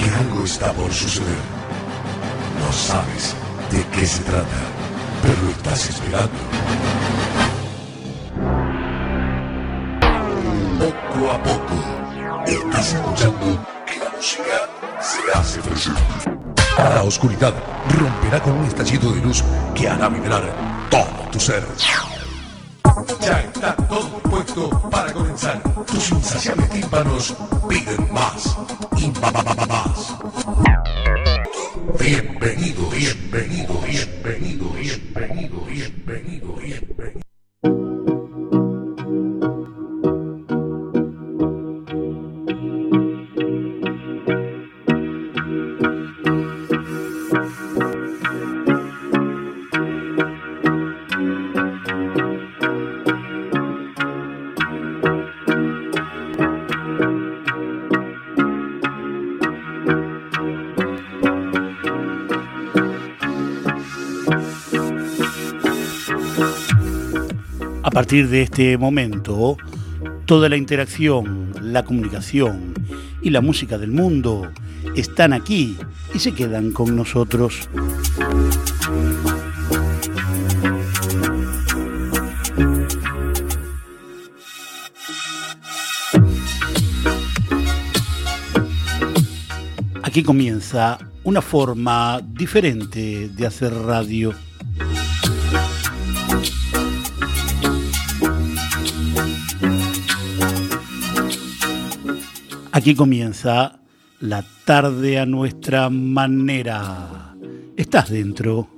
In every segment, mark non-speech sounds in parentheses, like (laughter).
que algo está por suceder. No sabes de qué se trata, pero lo estás esperando. Poco a poco, estás escuchando que la música se hace presente. La oscuridad romperá con un estallido de luz que hará vibrar todo tu ser. Ya está todo puesto para comenzar. Tus insaciables tímpanos piden más y más. Bienvenido, bienvenido, bienvenido, bienvenido, bienvenido, bienvenido. Partir de este momento, toda la interacción, la comunicación y la música del mundo están aquí y se quedan con nosotros. Aquí comienza una forma diferente de hacer radio. Aquí comienza la tarde a nuestra manera. ¿Estás dentro?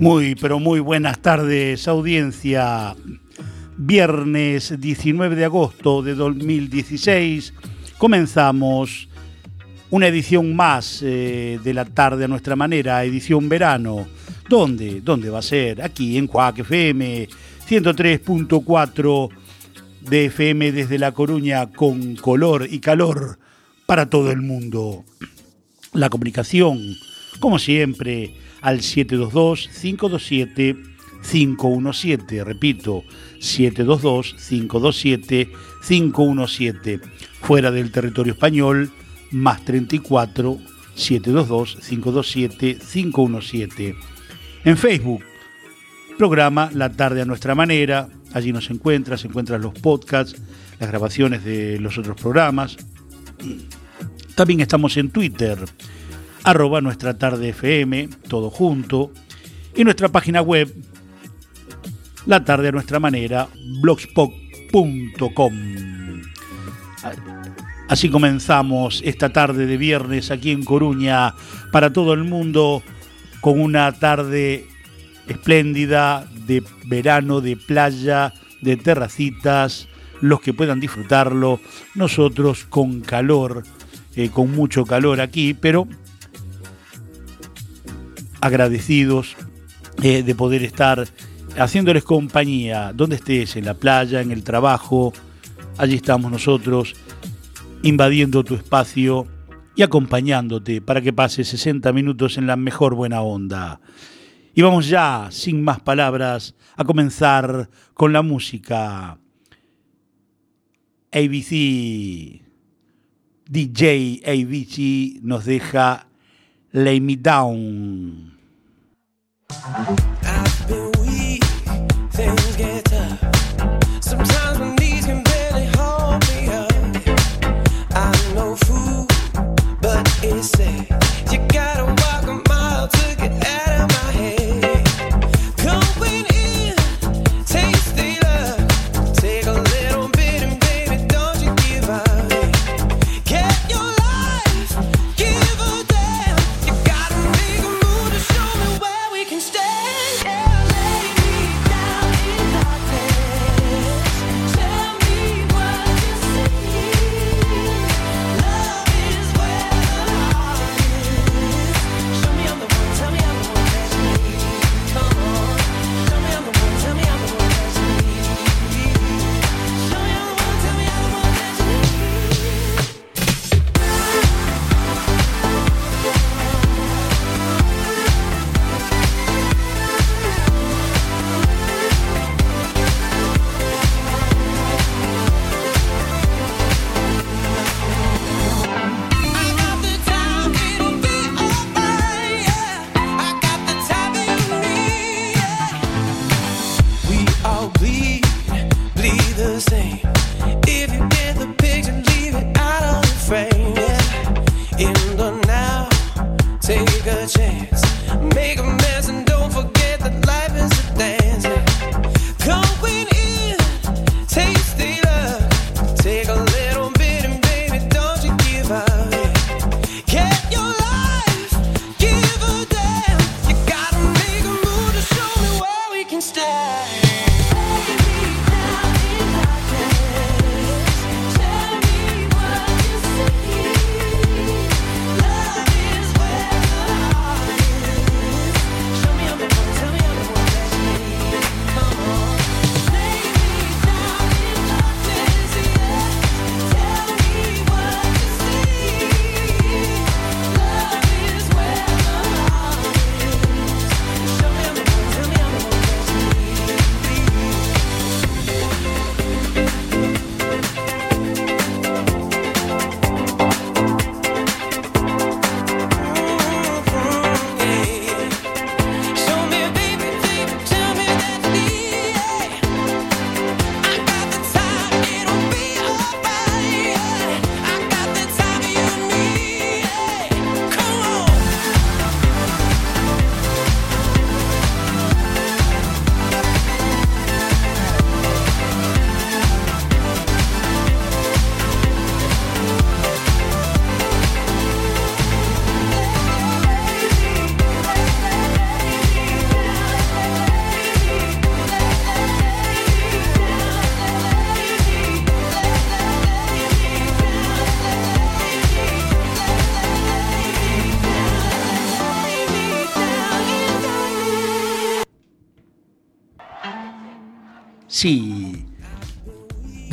Muy, pero muy buenas tardes, audiencia. Viernes 19 de agosto de 2016 comenzamos una edición más eh, de la tarde a nuestra manera, edición verano. ¿Dónde? ¿Dónde va a ser? Aquí en Cuac FM 103.4 de FM desde La Coruña con color y calor para todo el mundo. La comunicación, como siempre, al 722-527-517. Repito, 722-527-517. Fuera del territorio español, más 34 722-527-517. En Facebook, programa La Tarde a Nuestra Manera. Allí nos encuentras, se encuentran los podcasts, las grabaciones de los otros programas. También estamos en Twitter, arroba nuestra tarde FM, todo junto. Y nuestra página web, La Tarde a Nuestra Manera, blogspot.com. Así comenzamos esta tarde de viernes aquí en Coruña para todo el mundo con una tarde espléndida de verano, de playa, de terracitas, los que puedan disfrutarlo, nosotros con calor, eh, con mucho calor aquí, pero agradecidos eh, de poder estar haciéndoles compañía, donde estés, en la playa, en el trabajo, allí estamos nosotros, invadiendo tu espacio y acompañándote para que pases 60 minutos en la mejor buena onda. Y vamos ya, sin más palabras, a comenzar con la música. ABC, DJ ABC nos deja Lay Me Down.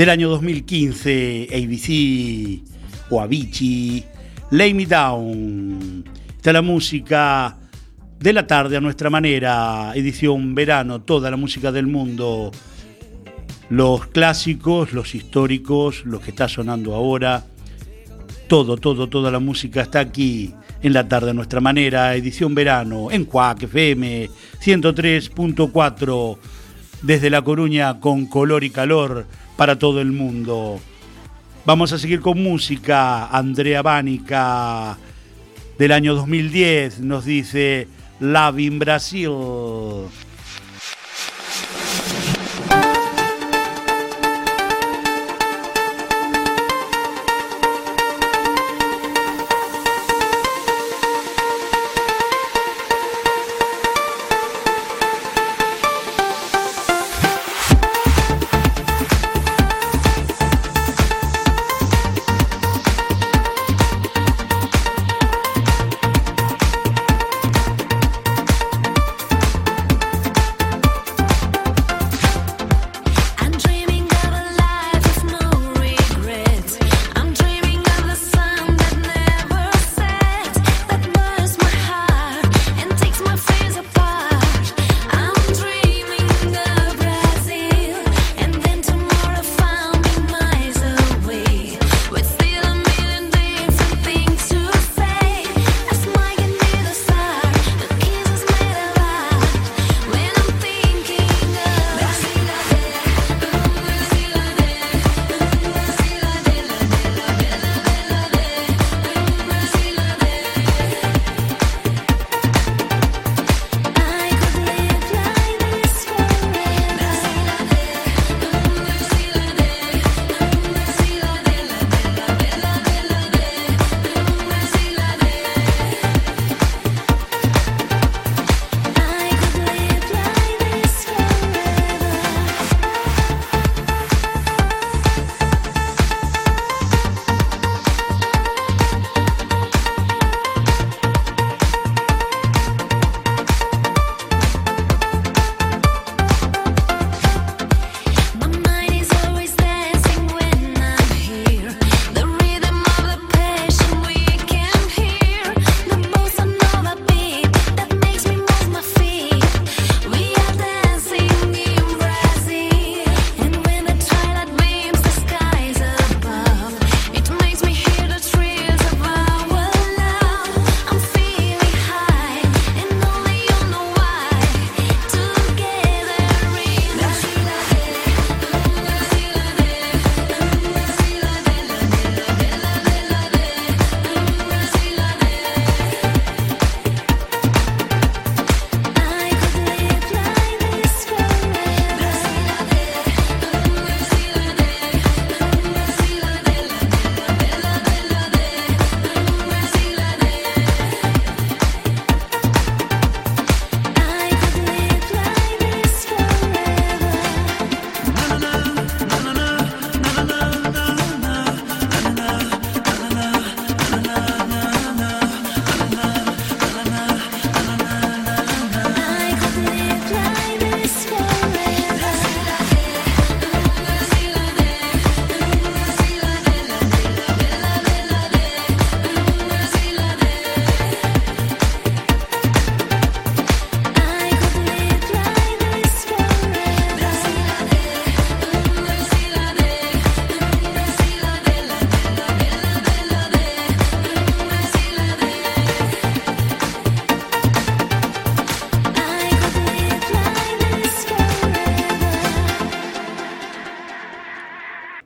Del año 2015, ABC o Avicii, Lay Me Down. Está la música de la tarde a nuestra manera, edición verano, toda la música del mundo. Los clásicos, los históricos, los que está sonando ahora. Todo, todo, toda la música está aquí en la tarde a nuestra manera, edición verano, en Cuac FM 103.4, desde La Coruña con color y calor para todo el mundo. Vamos a seguir con música. Andrea Bánica del año 2010 nos dice Love in Brasil.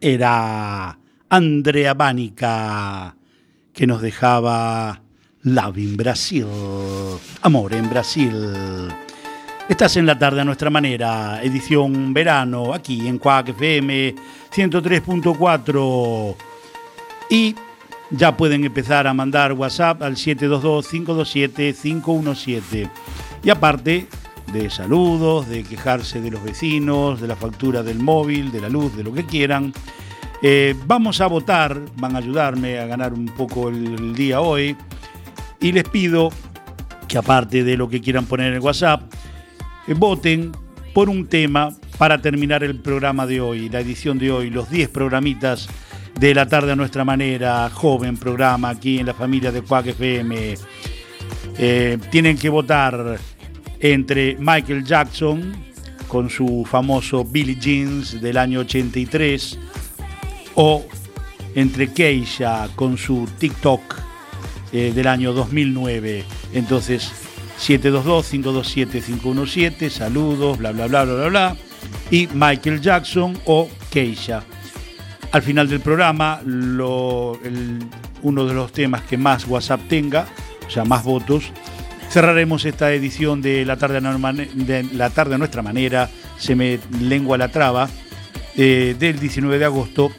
Era Andrea Bánica que nos dejaba Love in Brasil. Amor en Brasil. Estás en la tarde a nuestra manera, edición verano, aquí en Cuac FM 103.4. Y ya pueden empezar a mandar WhatsApp al 722-527-517. Y aparte de saludos, de quejarse de los vecinos, de la factura del móvil, de la luz, de lo que quieran. Eh, vamos a votar, van a ayudarme a ganar un poco el, día hoy y les pido que aparte de lo que quieran poner en el WhatsApp, eh, voten por un tema para terminar el programa de hoy, la edición de hoy, los 10 programitas de la tarde a nuestra manera, joven programa aquí en la familia de Cuac FM. Eh, tienen que votar entre Michael Jackson con su famoso Billie Jeans del año 83 o entre Keisha con su TikTok eh, del año 2009. Entonces, 722-527-517, saludos, bla, bla, bla, bla, bla, bla, y Michael Jackson o Keisha. Al final del programa, uno de los temas que más WhatsApp tenga, o sea, más votos, Cerraremos esta edición de La Tarde a, de la tarde Nuestra Manera, se me lengua la traba, eh, del 19 de agosto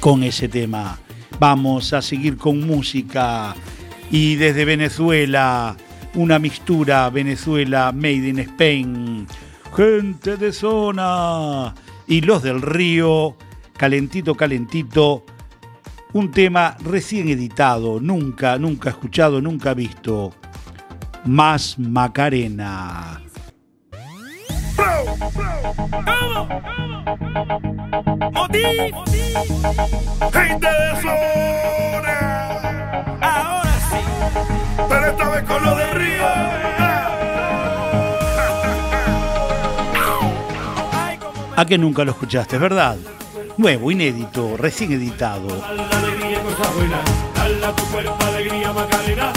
con ese tema. Vamos a seguir con música y desde Venezuela, una mixtura Venezuela Made in Spain. Gente de zona y los del río, calentito, calentito. Un tema recién editado, nunca, nunca escuchado, nunca visto más Macarena. Gente de ahora sí, pero esta vez con lo de Río. a que nunca lo escuchaste, ¿verdad? Nuevo, inédito, recién editado. Alegría, cosa buena. Tu cuerpo alegría, Macarena.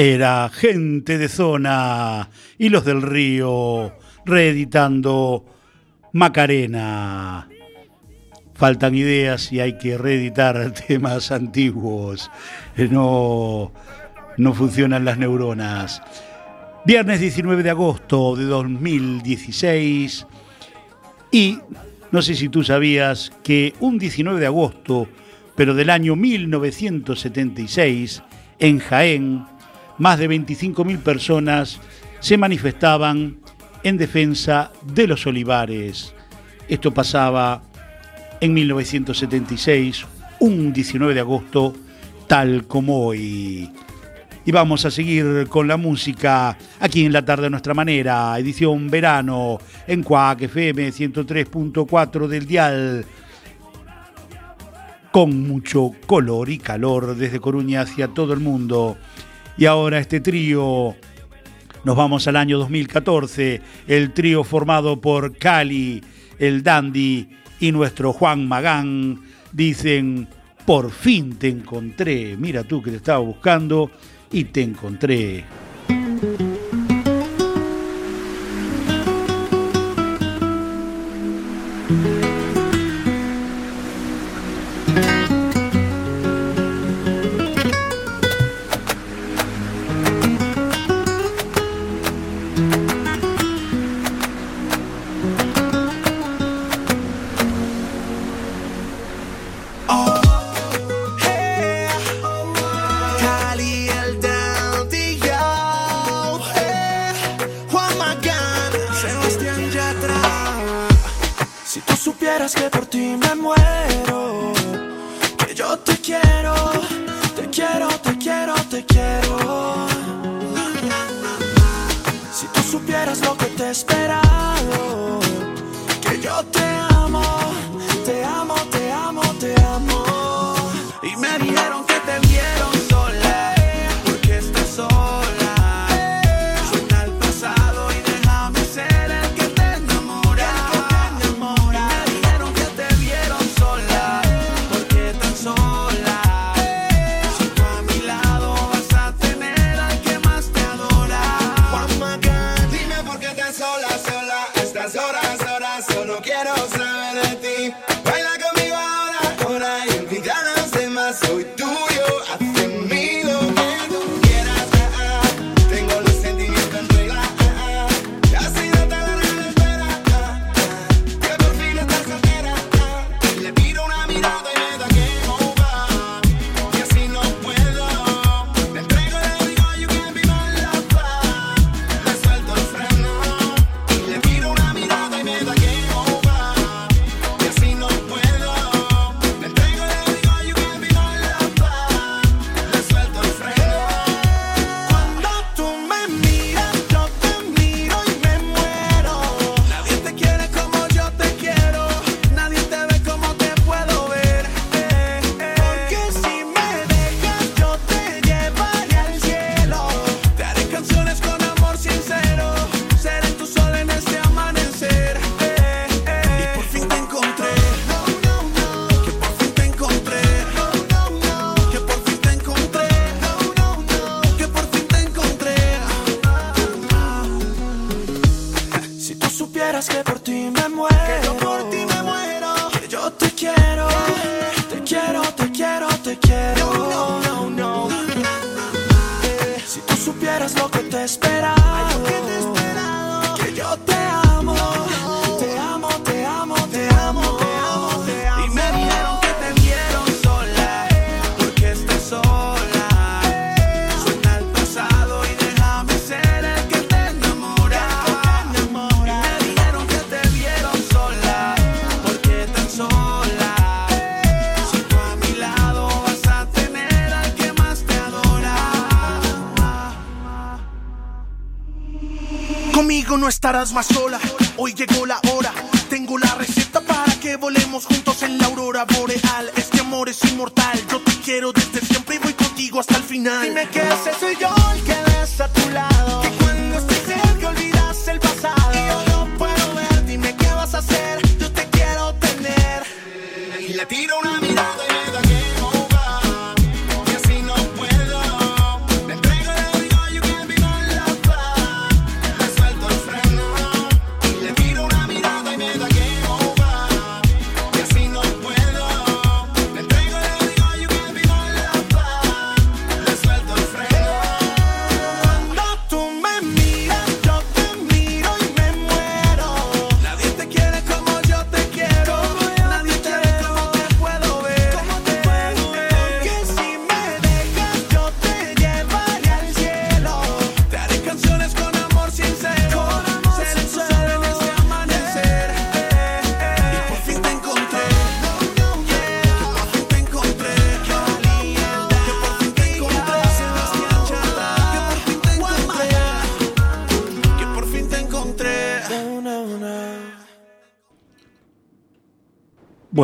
era Gente de Zona y Los del Río reeditando Macarena. Faltan ideas y hay que reeditar (laughs) temas antiguos. Eh, no, no funcionan las neuronas. Viernes 19 de agosto de 2016. Y no sé si tú sabías que un 19 de agosto, pero del año 1976, en Jaén, más de 25.000 personas se manifestaban en defensa de los olivares. Esto pasaba en 1976, un 19 de agosto, tal como hoy. Y vamos a seguir con la música aquí en la tarde a nuestra manera, edición verano, en Cuac FM 103.4 del Dial. Con mucho color y calor desde Coruña hacia todo el mundo. Y ahora este trío, nos vamos al año 2014, el trío formado por Cali, el Dandy y nuestro Juan Magán, dicen, por fin te encontré, mira tú que te estaba buscando y te encontré. no estarás más sola. Hoy llegó la hora. Tengo la receta para que volemos juntos en la aurora boreal. Este amor es inmortal. Yo te quiero desde siempre y voy contigo hasta el final. Dime qué es eso y yo.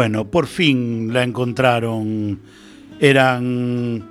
Bueno, por fin la encontraron. Eran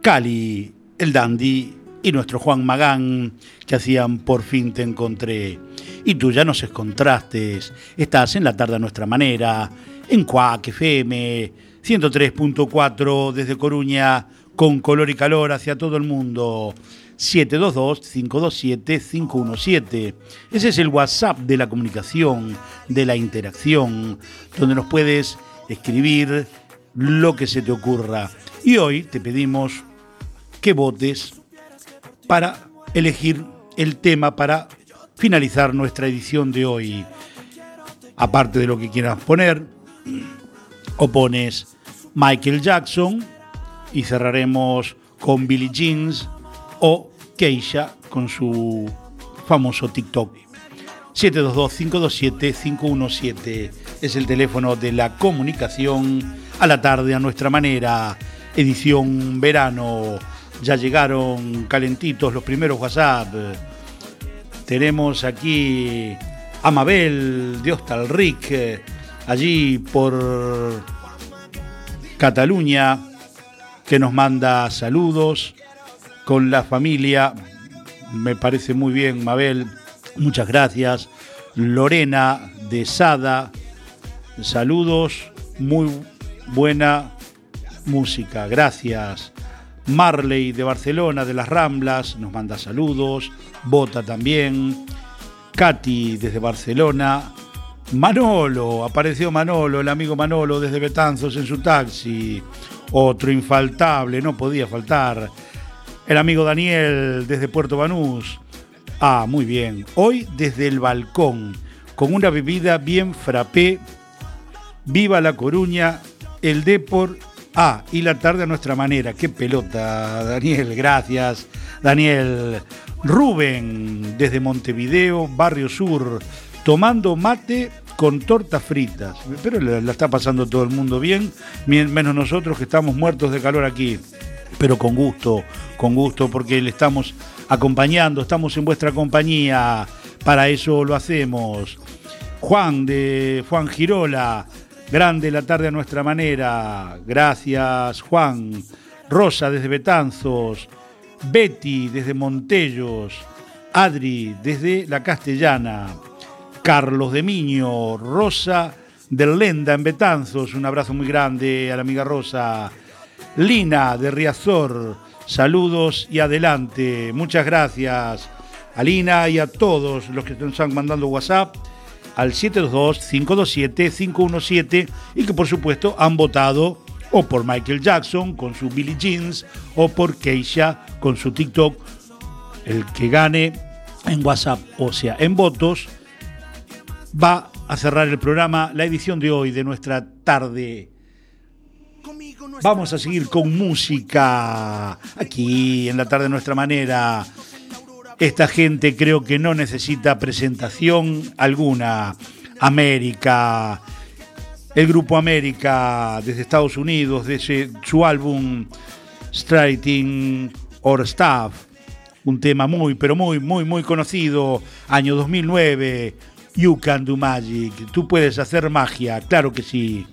Cali, el Dandy y nuestro Juan Magán, que hacían Por fin te encontré. Y tú ya nos encontraste. Estás en la tarde a nuestra manera, en Cuac FM 103.4 desde Coruña, con color y calor hacia todo el mundo. 722-527-517. Ese es el WhatsApp de la comunicación, de la interacción, donde nos puedes escribir lo que se te ocurra. Y hoy te pedimos que votes para elegir el tema para finalizar nuestra edición de hoy. Aparte de lo que quieras poner, o pones Michael Jackson y cerraremos con Billie Jeans o Keisha con su famoso TikTok. 722-527-517 es el teléfono de la comunicación a la tarde a nuestra manera. Edición verano. Ya llegaron calentitos los primeros WhatsApp. Tenemos aquí a Mabel de Hostalric, allí por Cataluña, que nos manda saludos con la familia. Me parece muy bien, Mabel. Muchas gracias. Lorena de Sada, saludos. Muy buena música, gracias. Marley de Barcelona, de las Ramblas, nos manda saludos. Bota también. Katy desde Barcelona. Manolo, apareció Manolo, el amigo Manolo desde Betanzos en su taxi. Otro infaltable, no podía faltar. El amigo Daniel desde Puerto Banús. Ah, muy bien. Hoy desde el balcón, con una bebida bien frappé. Viva La Coruña, el Depor. Ah, y la tarde a nuestra manera. Qué pelota, Daniel. Gracias, Daniel. Rubén desde Montevideo, Barrio Sur, tomando mate con tortas fritas. Pero la, está pasando todo el mundo bien, menos nosotros que estamos muertos de calor aquí pero con gusto, con gusto, porque le estamos acompañando, estamos en vuestra compañía, para eso lo hacemos. Juan de Juan Girola, grande la tarde a nuestra manera, gracias Juan. Rosa desde Betanzos, Betty desde Montellos, Adri desde La Castellana, Carlos de Miño, Rosa del Lenda en Betanzos, un abrazo muy grande a la amiga Rosa. Lina de Riazor, saludos y adelante. Muchas gracias a Lina y a todos los que nos están mandando WhatsApp al 722-527-517 y que por supuesto han votado o por Michael Jackson con su Billie Jeans o por Keisha con su TikTok. El que gane en WhatsApp, o sea, en votos, va a cerrar el programa, la edición de hoy de nuestra tarde Vamos a seguir con música aquí en la tarde de nuestra manera. Esta gente creo que no necesita presentación alguna. América, el grupo América desde Estados Unidos, desde su álbum Striking or Staff, un tema muy, pero muy, muy, muy conocido, año 2009, You Can Do Magic, tú puedes hacer magia, claro que sí.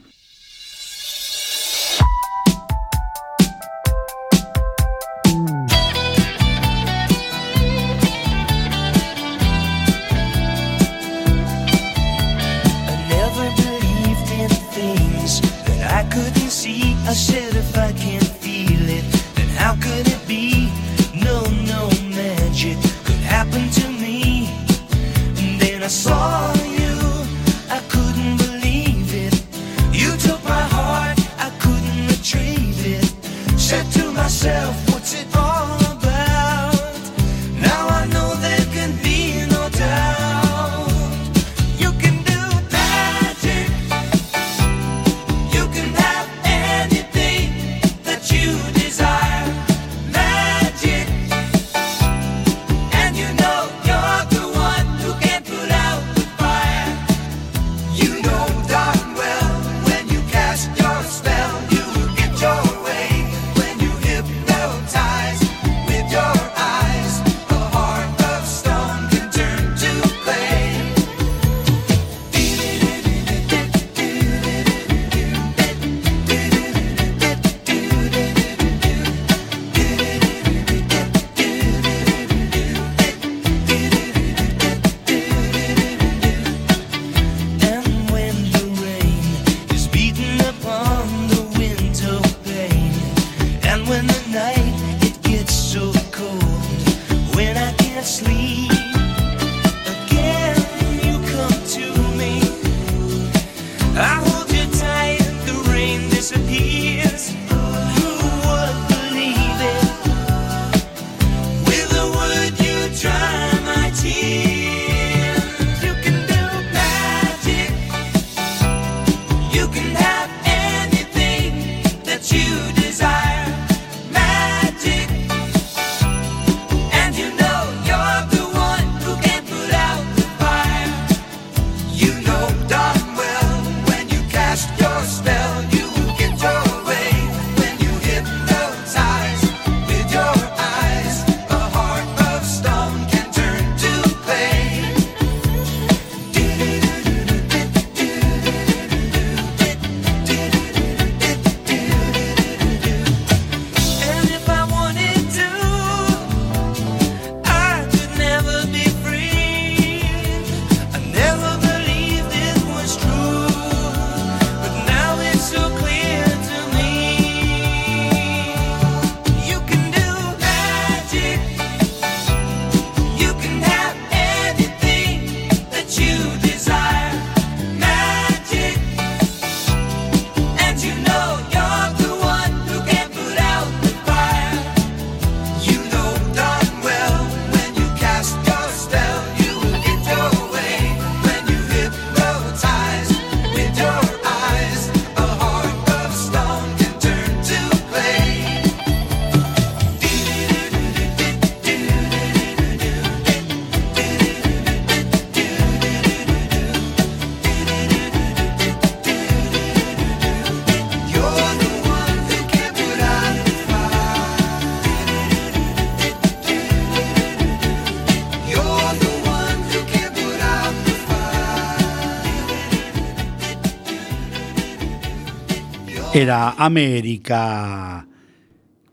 Era América.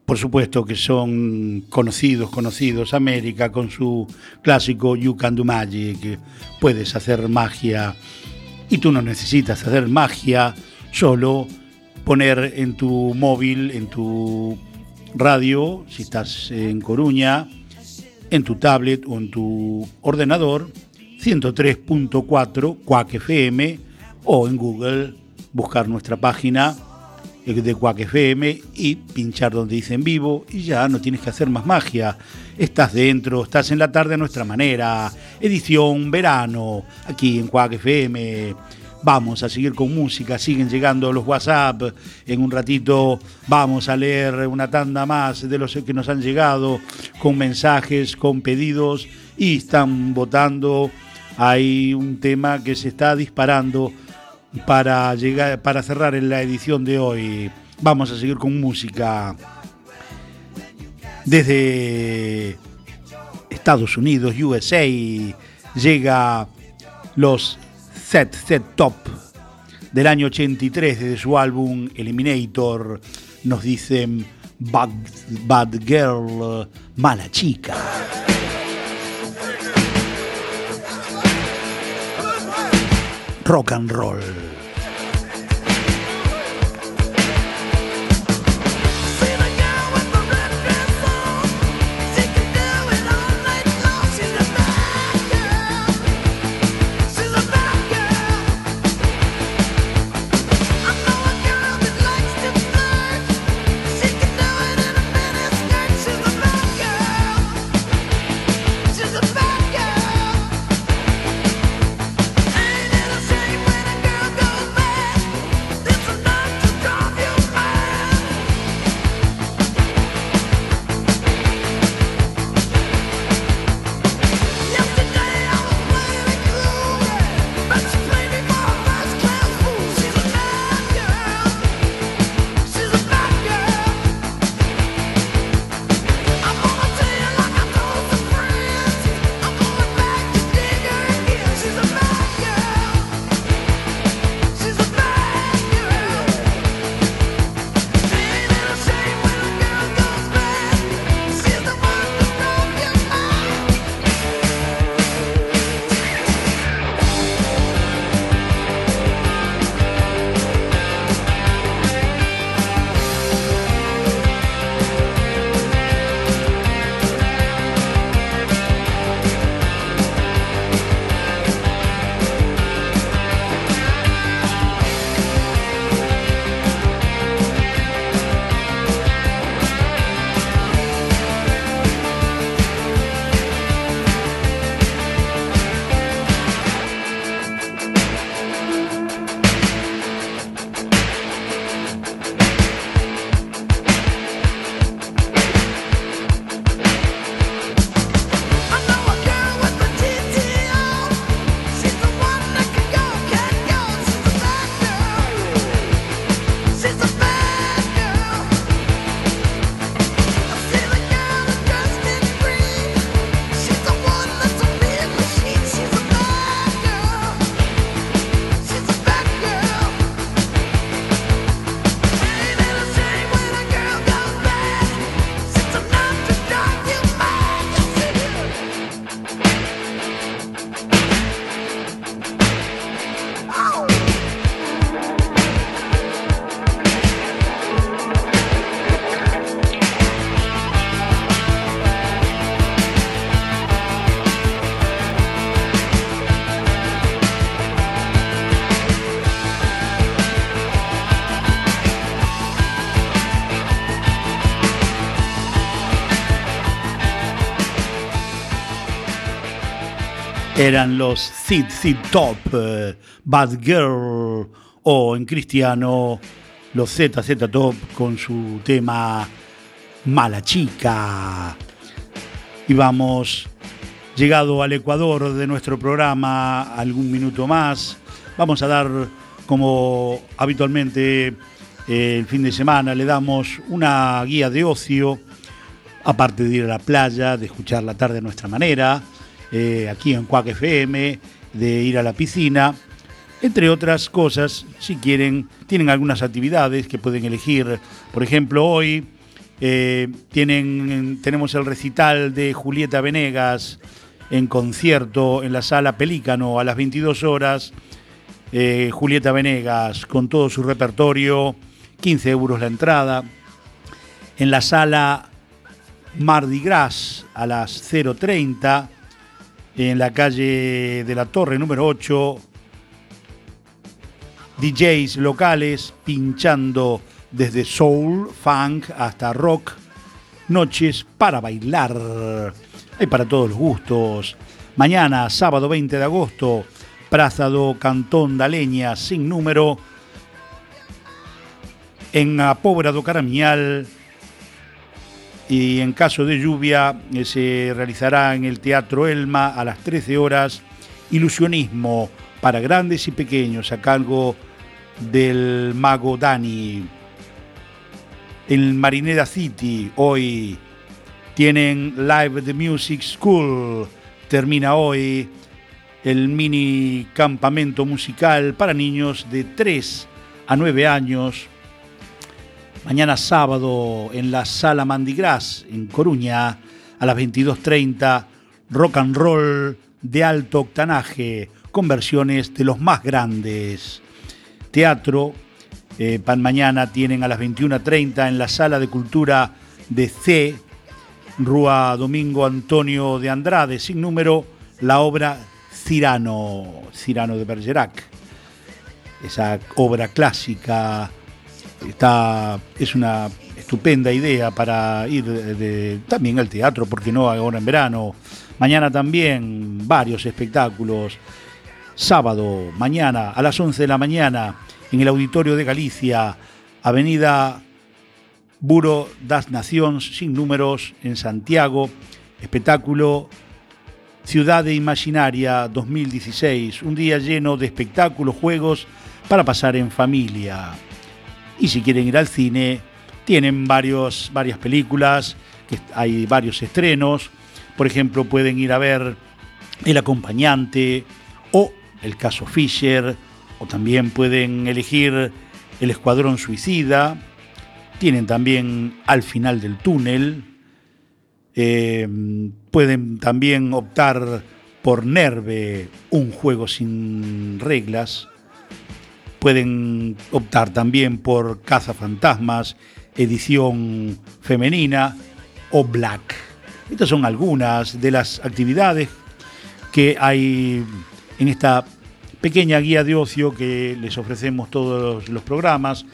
Por supuesto que son conocidos, conocidos. América con su clásico You Can Do Magic. Puedes hacer magia. Y tú no necesitas hacer magia, solo poner en tu móvil, en tu radio, si estás en Coruña, en tu tablet o en tu ordenador, 103.4 Quack FM o en Google buscar nuestra página de Quack FM y pinchar donde dice en vivo y ya no tienes que hacer más magia. Estás dentro, estás en la tarde a nuestra manera. Edición verano aquí en Quack FM. Vamos a seguir con música, siguen llegando los WhatsApp. En un ratito vamos a leer una tanda más de los que nos han llegado con mensajes, con pedidos y están votando. Hay un tema que se está disparando para llegar para cerrar en la edición de hoy. Vamos a seguir con música desde Estados Unidos, USA. Llega los Set Set Top del año 83 desde su álbum Eliminator. Nos dicen Bad, Bad Girl, mala chica. Rock and roll. Eran los Sid Sid Top, eh, Bad Girl, o en cristiano, los ZZ Top con su tema Mala Chica. Y vamos, llegado al Ecuador de nuestro programa, algún minuto más, vamos a dar, como habitualmente eh, el fin de semana, le damos una guía de ocio, aparte de ir a la playa, de escuchar la tarde a nuestra manera, eh, aquí en Cuac FM, de ir a la piscina, entre otras cosas, si quieren, tienen algunas actividades que pueden elegir. Por ejemplo, hoy eh, tienen, tenemos el recital de Julieta Venegas en concierto en la sala Pelícano a las 22 horas. Eh, Julieta Venegas con todo su repertorio, 15 euros la entrada. En la sala Mardi Gras a las 0.30, en la calle de la Torre número 8, DJs locales pinchando desde soul, funk hasta rock, noches para bailar. Hay para todos los gustos. Mañana, sábado 20 de agosto, Praza do Cantón da Leña, sin número, en a Pobra do Caramial. Y en caso de lluvia, eh, se realizará en el Teatro Elma a las 13 horas Ilusionismo para grandes y pequeños a cargo del mago Dani. En Marineda City hoy tienen Live the Music School. Termina hoy el mini campamento musical para niños de 3 a 9 años. Mañana sábado en la Sala Mandigras en Coruña a las 22.30 rock and roll de alto octanaje con versiones de los más grandes. Teatro, eh, pan mañana tienen a las 21.30 en la Sala de Cultura de C, Rúa Domingo Antonio de Andrade, sin número, la obra Cirano, Cirano de Bergerac. Esa obra clásica está, es una estupenda idea para ir también al teatro, porque no ahora en verano. Mañana también varios espectáculos. Sábado, mañana a las 11 de la mañana en el Auditorio de Galicia, Avenida Buro das Naciones, sin números, en Santiago. Espectáculo Ciudad de Imaginaria 2016, un día lleno de espectáculos, juegos para pasar en familia. Y si quieren ir al cine, tienen varios, varias películas, que hay varios estrenos. Por ejemplo, pueden ir a ver El acompañante o El caso Fisher, o también pueden elegir El escuadrón suicida. Tienen también Al final del túnel. Eh, pueden también optar por Nerve, un juego sin reglas. Pueden optar también por Cazafantasmas, edición femenina o Black. Estas son algunas de las actividades que hay en esta pequeña guía de ocio que les ofrecemos todos los programas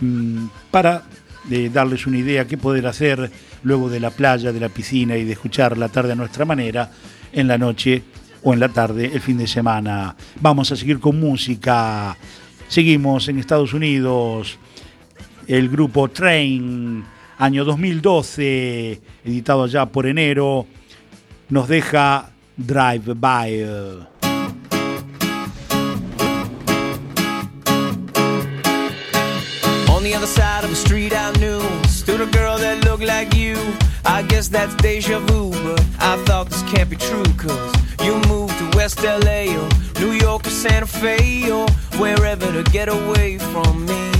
mm, para eh, darles una idea qué poder hacer luego de la playa, de la piscina y de escuchar la tarde a nuestra manera en la noche o en la tarde el fin de semana. Vamos a seguir con música. Seguimos en Estados Unidos. El grupo Train, año 2012, editado ya por enero, nos deja Drive By. On the other side of the street I knew Stood a girl that looked like you I guess that's deja vu But I thought this can't be true Cause you moved to West LA Or New York or Santa Fe Or wherever to get away from me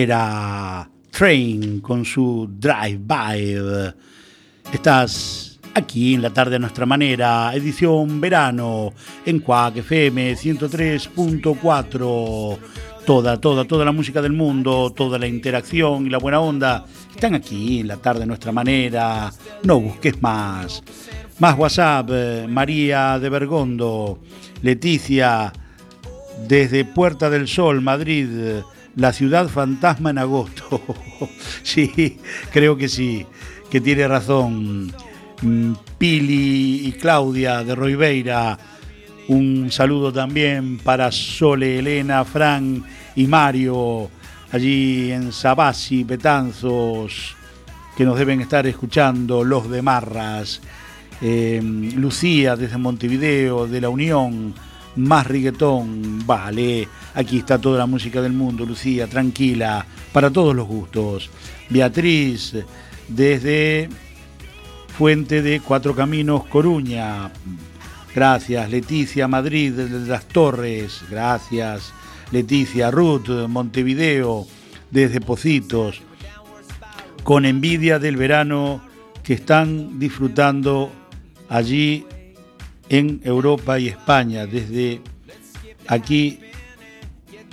Era Train con su Drive By. Estás aquí en la tarde a nuestra manera, edición verano en Quack FM 103.4. Toda, toda, toda la música del mundo, toda la interacción y la buena onda están aquí en la tarde a nuestra manera. No busques más. Más WhatsApp, eh, María de Bergondo, Leticia, desde Puerta del Sol, Madrid, la ciudad fantasma en agosto. (laughs) sí, creo que sí, que tiene razón. Mm, Pili y Claudia de Roibeira, un saludo también para Sole, Elena, Fran y Mario, allí en Sabasi, Betanzos, que nos deben estar escuchando, los de Marras. Eh, Lucía desde Montevideo, de la Unión, más reggaetón, vale, aquí está toda la música del mundo, Lucía, tranquila, para todos los gustos. Beatriz, desde Fuente de Cuatro Caminos, Coruña, gracias. Leticia, Madrid, desde las Torres, gracias. Leticia, Ruth, Montevideo, desde Pocitos, con envidia del verano que están disfrutando allí en Europa y España. Desde aquí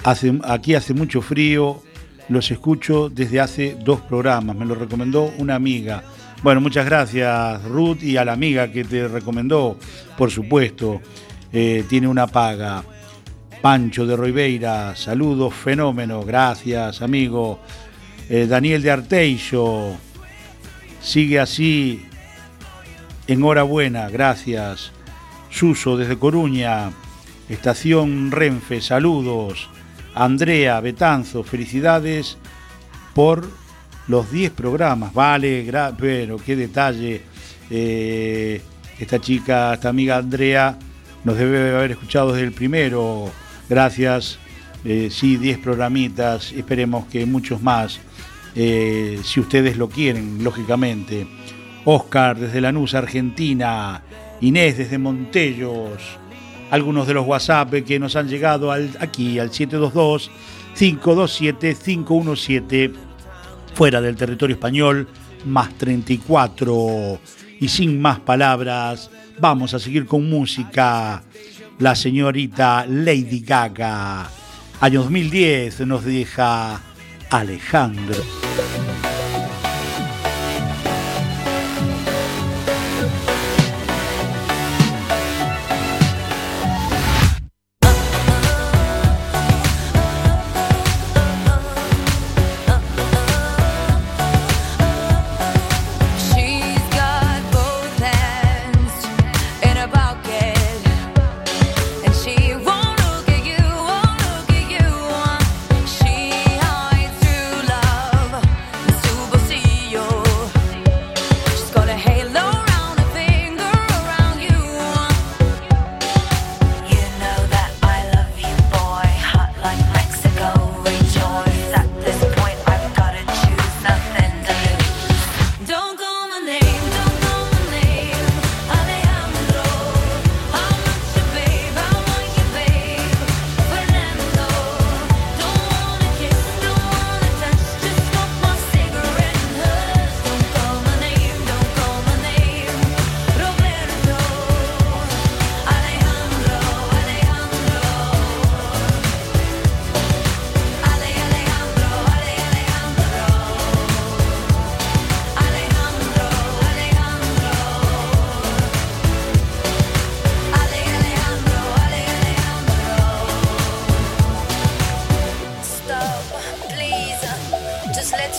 hace, aquí hace mucho frío, los escucho desde hace dos programas, me lo recomendó una amiga. Bueno, muchas gracias Ruth y a la amiga que te recomendó, por supuesto, eh, tiene una paga. Pancho de Roibeira, saludos, fenómeno, gracias amigo. Eh, Daniel de Arteixo, sigue así, enhorabuena, gracias. Suso desde Coruña, Estación Renfe, saludos. Andrea Betanzo, felicidades por los 10 programas. Vale, pero qué detalle. Eh, esta chica, esta amiga Andrea, nos debe haber escuchado desde el primero. Gracias. Eh, sí, 10 programitas. Esperemos que muchos más, eh, si ustedes lo quieren, lógicamente. Oscar desde Lanús, Argentina. Inés desde Montellos. Algunos de los WhatsApp que nos han llegado al- aquí al 722-527-517 fuera del territorio español, más 34. Y sin más palabras, vamos a seguir con música. La señorita Lady Gaga. Año 2010 nos deja Alejandro.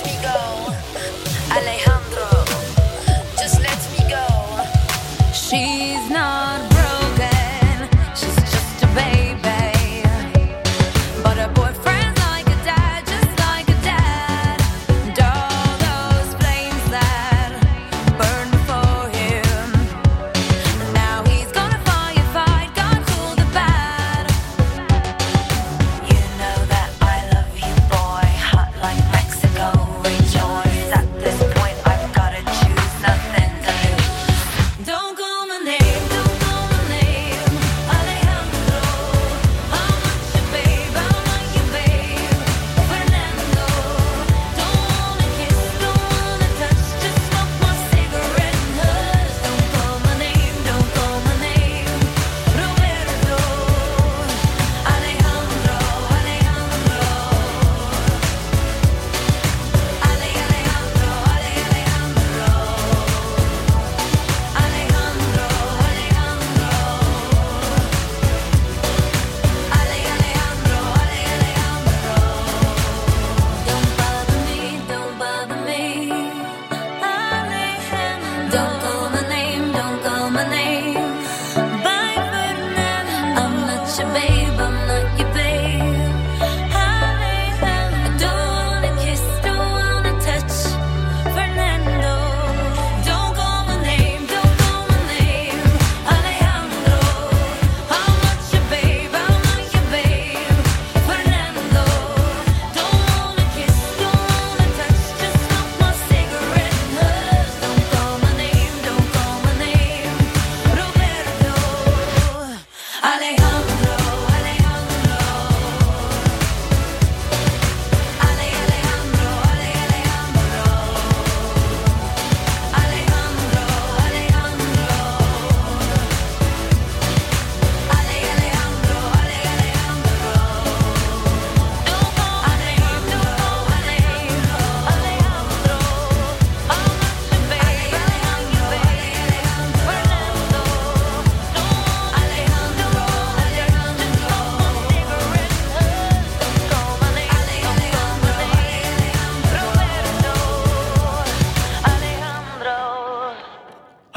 Let's go.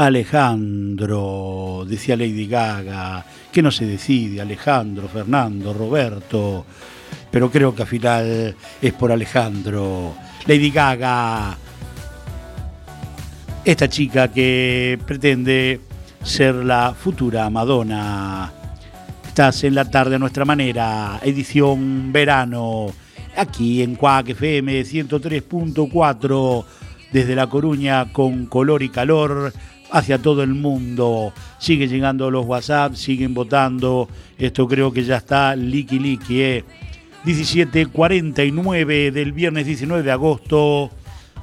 Alejandro, decía Lady Gaga, que no se decide, Alejandro, Fernando, Roberto, pero creo que al final es por Alejandro. Lady Gaga, esta chica que pretende ser la futura Madonna. Estás en la tarde a nuestra manera, edición verano, aquí en Cuac FM 103.4, desde La Coruña con color y calor hacia todo el mundo. Siguen llegando los WhatsApp, siguen votando. Esto creo que ya está liqui liqui. Eh. 17.49 del viernes 19 de agosto,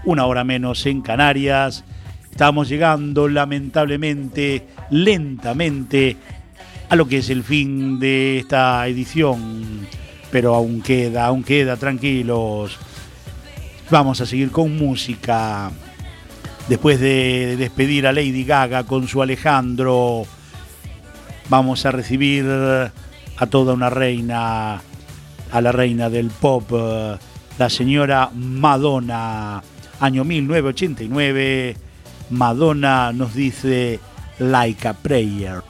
una hora menos en Canarias. Estamos llegando lamentablemente, lentamente, a lo que es el fin de esta edición. Pero aún queda, aún queda, tranquilos. Vamos a seguir con música. Después de despedir a Lady Gaga con su Alejandro, vamos a recibir a toda una reina, a la reina del pop, eh, la señora Madonna. Año 1989, Madonna nos dice Like a Prayer.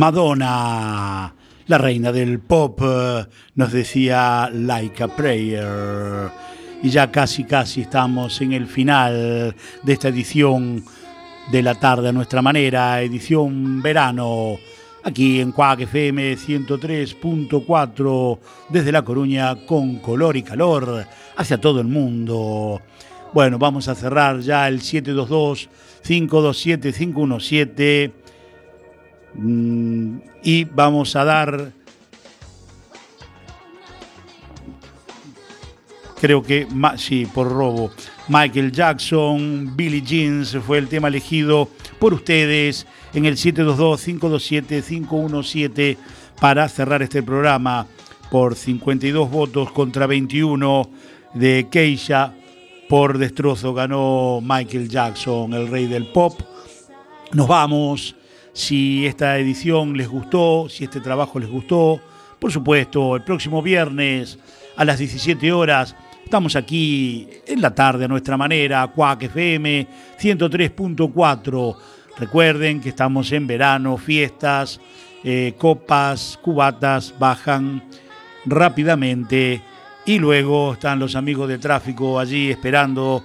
Madonna, la reina del pop, eh, nos decía Like a Prayer. Y ya casi, casi estamos en el final de esta edición de la tarde a nuestra manera, edición verano, aquí en Cuac FM 103.4, desde La Coruña, con color y calor hacia todo el mundo. Bueno, vamos a cerrar ya el 722-527-517 mm, y vamos a dar creo que, sí, por robo. Michael Jackson, Billie Jeans fue el tema elegido por ustedes en el 722-527-517 para cerrar este programa por 52 votos contra 21 de Keisha. Por destrozo ganó Michael Jackson, el rey del pop. Nos vamos. Si esta edición les gustó, si este trabajo les gustó, por supuesto, el próximo viernes a las 17 horas estamos aquí en la tarde a nuestra manera, Cuac FM 103.4. Recuerden que estamos en verano, fiestas, eh, copas, cubatas bajan rápidamente y luego están los amigos de tráfico allí esperando